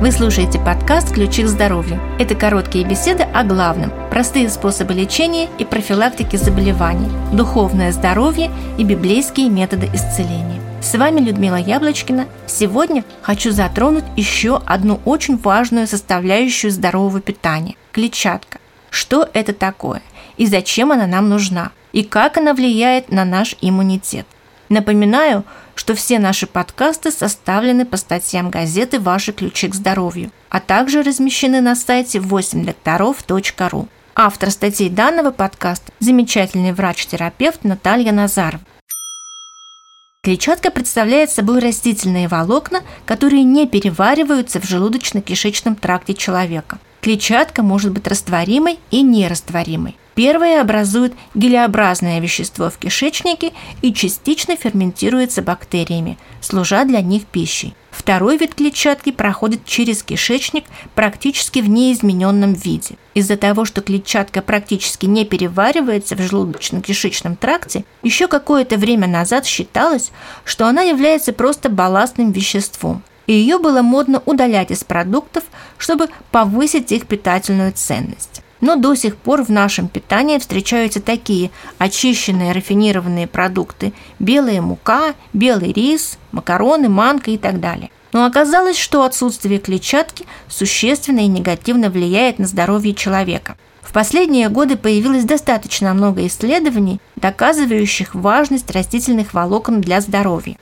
Вы слушаете подкаст «Ключи к здоровью». Это короткие беседы о главном, простые способы лечения и профилактики заболеваний, духовное здоровье и библейские методы исцеления. С вами Людмила Яблочкина. Сегодня хочу затронуть еще одну очень важную составляющую здорового питания – клетчатка. Что это такое и зачем она нам нужна, и как она влияет на наш иммунитет. Напоминаю, что все наши подкасты составлены по статьям газеты «Ваши ключи к здоровью», а также размещены на сайте 8докторов.ру. Автор статей данного подкаста – замечательный врач-терапевт Наталья Назарова. Клетчатка представляет собой растительные волокна, которые не перевариваются в желудочно-кишечном тракте человека. Клетчатка может быть растворимой и нерастворимой. Первое образует гелеобразное вещество в кишечнике и частично ферментируется бактериями, служа для них пищей. Второй вид клетчатки проходит через кишечник практически в неизмененном виде. Из-за того, что клетчатка практически не переваривается в желудочно-кишечном тракте, еще какое-то время назад считалось, что она является просто балластным веществом и ее было модно удалять из продуктов, чтобы повысить их питательную ценность. Но до сих пор в нашем питании встречаются такие очищенные рафинированные продукты – белая мука, белый рис, макароны, манка и так далее. Но оказалось, что отсутствие клетчатки существенно и негативно влияет на здоровье человека. В последние годы появилось достаточно много исследований, доказывающих важность растительных волокон для здоровья.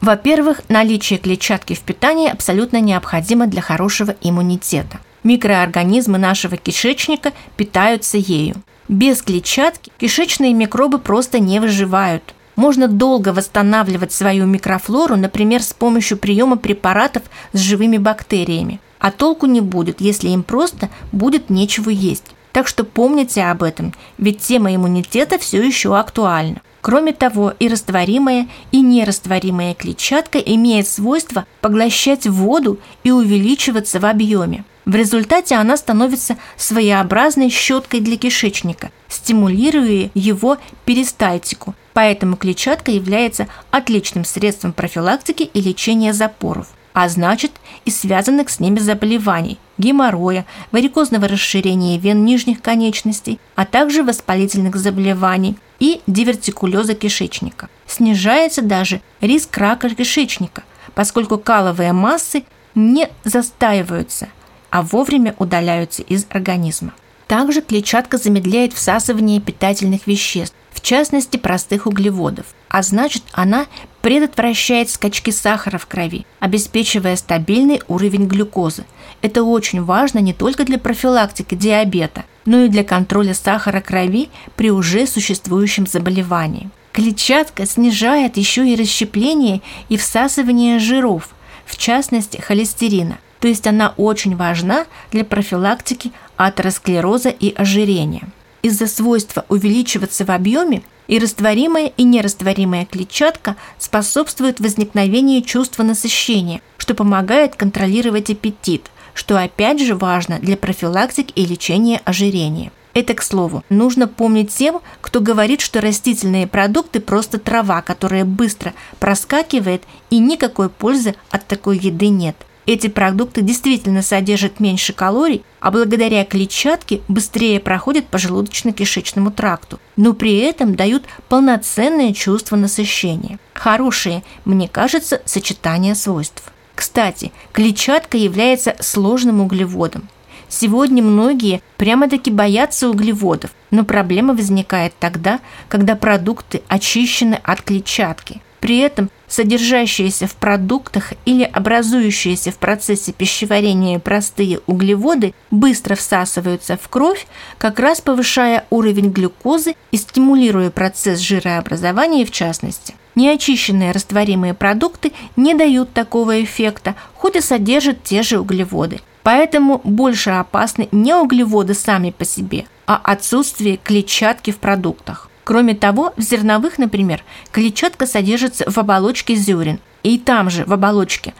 Во-первых, наличие клетчатки в питании абсолютно необходимо для хорошего иммунитета. Микроорганизмы нашего кишечника питаются ею. Без клетчатки кишечные микробы просто не выживают. Можно долго восстанавливать свою микрофлору, например, с помощью приема препаратов с живыми бактериями. А толку не будет, если им просто будет нечего есть. Так что помните об этом, ведь тема иммунитета все еще актуальна. Кроме того, и растворимая, и нерастворимая клетчатка имеет свойство поглощать воду и увеличиваться в объеме. В результате она становится своеобразной щеткой для кишечника, стимулируя его перистальтику. Поэтому клетчатка является отличным средством профилактики и лечения запоров а значит и связанных с ними заболеваний – геморроя, варикозного расширения вен нижних конечностей, а также воспалительных заболеваний и дивертикулеза кишечника. Снижается даже риск рака кишечника, поскольку каловые массы не застаиваются, а вовремя удаляются из организма. Также клетчатка замедляет всасывание питательных веществ, в частности простых углеводов, а значит она предотвращает скачки сахара в крови, обеспечивая стабильный уровень глюкозы. Это очень важно не только для профилактики диабета, но и для контроля сахара крови при уже существующем заболевании. Клетчатка снижает еще и расщепление и всасывание жиров, в частности холестерина – то есть она очень важна для профилактики атеросклероза и ожирения. Из-за свойства увеличиваться в объеме и растворимая и нерастворимая клетчатка способствует возникновению чувства насыщения, что помогает контролировать аппетит, что опять же важно для профилактики и лечения ожирения. Это, к слову, нужно помнить тем, кто говорит, что растительные продукты просто трава, которая быстро проскакивает и никакой пользы от такой еды нет. Эти продукты действительно содержат меньше калорий, а благодаря клетчатке быстрее проходят по желудочно-кишечному тракту, но при этом дают полноценное чувство насыщения. Хорошее, мне кажется, сочетание свойств. Кстати, клетчатка является сложным углеводом. Сегодня многие прямо-таки боятся углеводов, но проблема возникает тогда, когда продукты очищены от клетчатки – при этом содержащиеся в продуктах или образующиеся в процессе пищеварения простые углеводы быстро всасываются в кровь, как раз повышая уровень глюкозы и стимулируя процесс жирообразования в частности. Неочищенные растворимые продукты не дают такого эффекта, хоть и содержат те же углеводы. Поэтому больше опасны не углеводы сами по себе, а отсутствие клетчатки в продуктах. Кроме того, в зерновых, например, клетчатка содержится в оболочке зерен, и там же, в оболочке,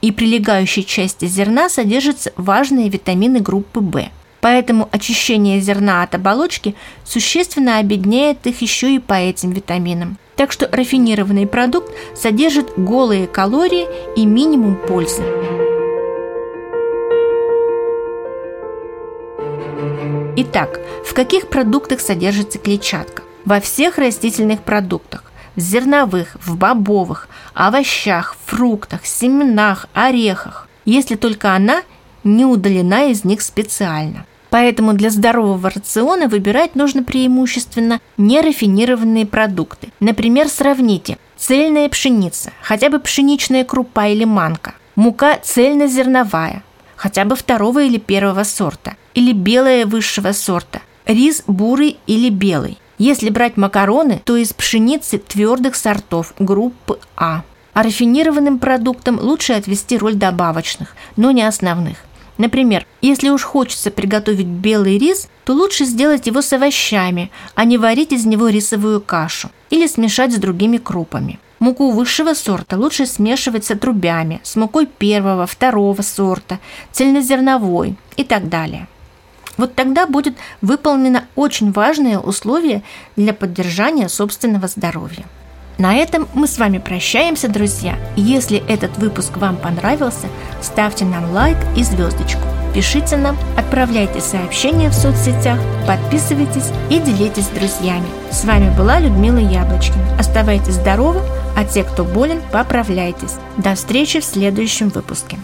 и прилегающей части зерна содержатся важные витамины группы В. Поэтому очищение зерна от оболочки существенно обедняет их еще и по этим витаминам. Так что рафинированный продукт содержит голые калории и минимум пользы. Итак, в каких продуктах содержится клетчатка? Во всех растительных продуктах в зерновых, в бобовых, овощах, фруктах, семенах, орехах, если только она не удалена из них специально. Поэтому для здорового рациона выбирать нужно преимущественно нерафинированные продукты. Например, сравните цельная пшеница, хотя бы пшеничная крупа или манка, мука цельнозерновая, хотя бы второго или первого сорта, или белая высшего сорта, рис бурый или белый. Если брать макароны, то из пшеницы твердых сортов группы А. А рафинированным продуктам лучше отвести роль добавочных, но не основных. Например, если уж хочется приготовить белый рис, то лучше сделать его с овощами, а не варить из него рисовую кашу или смешать с другими крупами. Муку высшего сорта лучше смешивать с отрубями, с мукой первого, второго сорта, цельнозерновой и так далее. Вот тогда будет выполнено очень важное условие для поддержания собственного здоровья. На этом мы с вами прощаемся, друзья. Если этот выпуск вам понравился, ставьте нам лайк и звездочку. Пишите нам, отправляйте сообщения в соцсетях, подписывайтесь и делитесь с друзьями. С вами была Людмила Яблочкина. Оставайтесь здоровы, а те, кто болен, поправляйтесь. До встречи в следующем выпуске.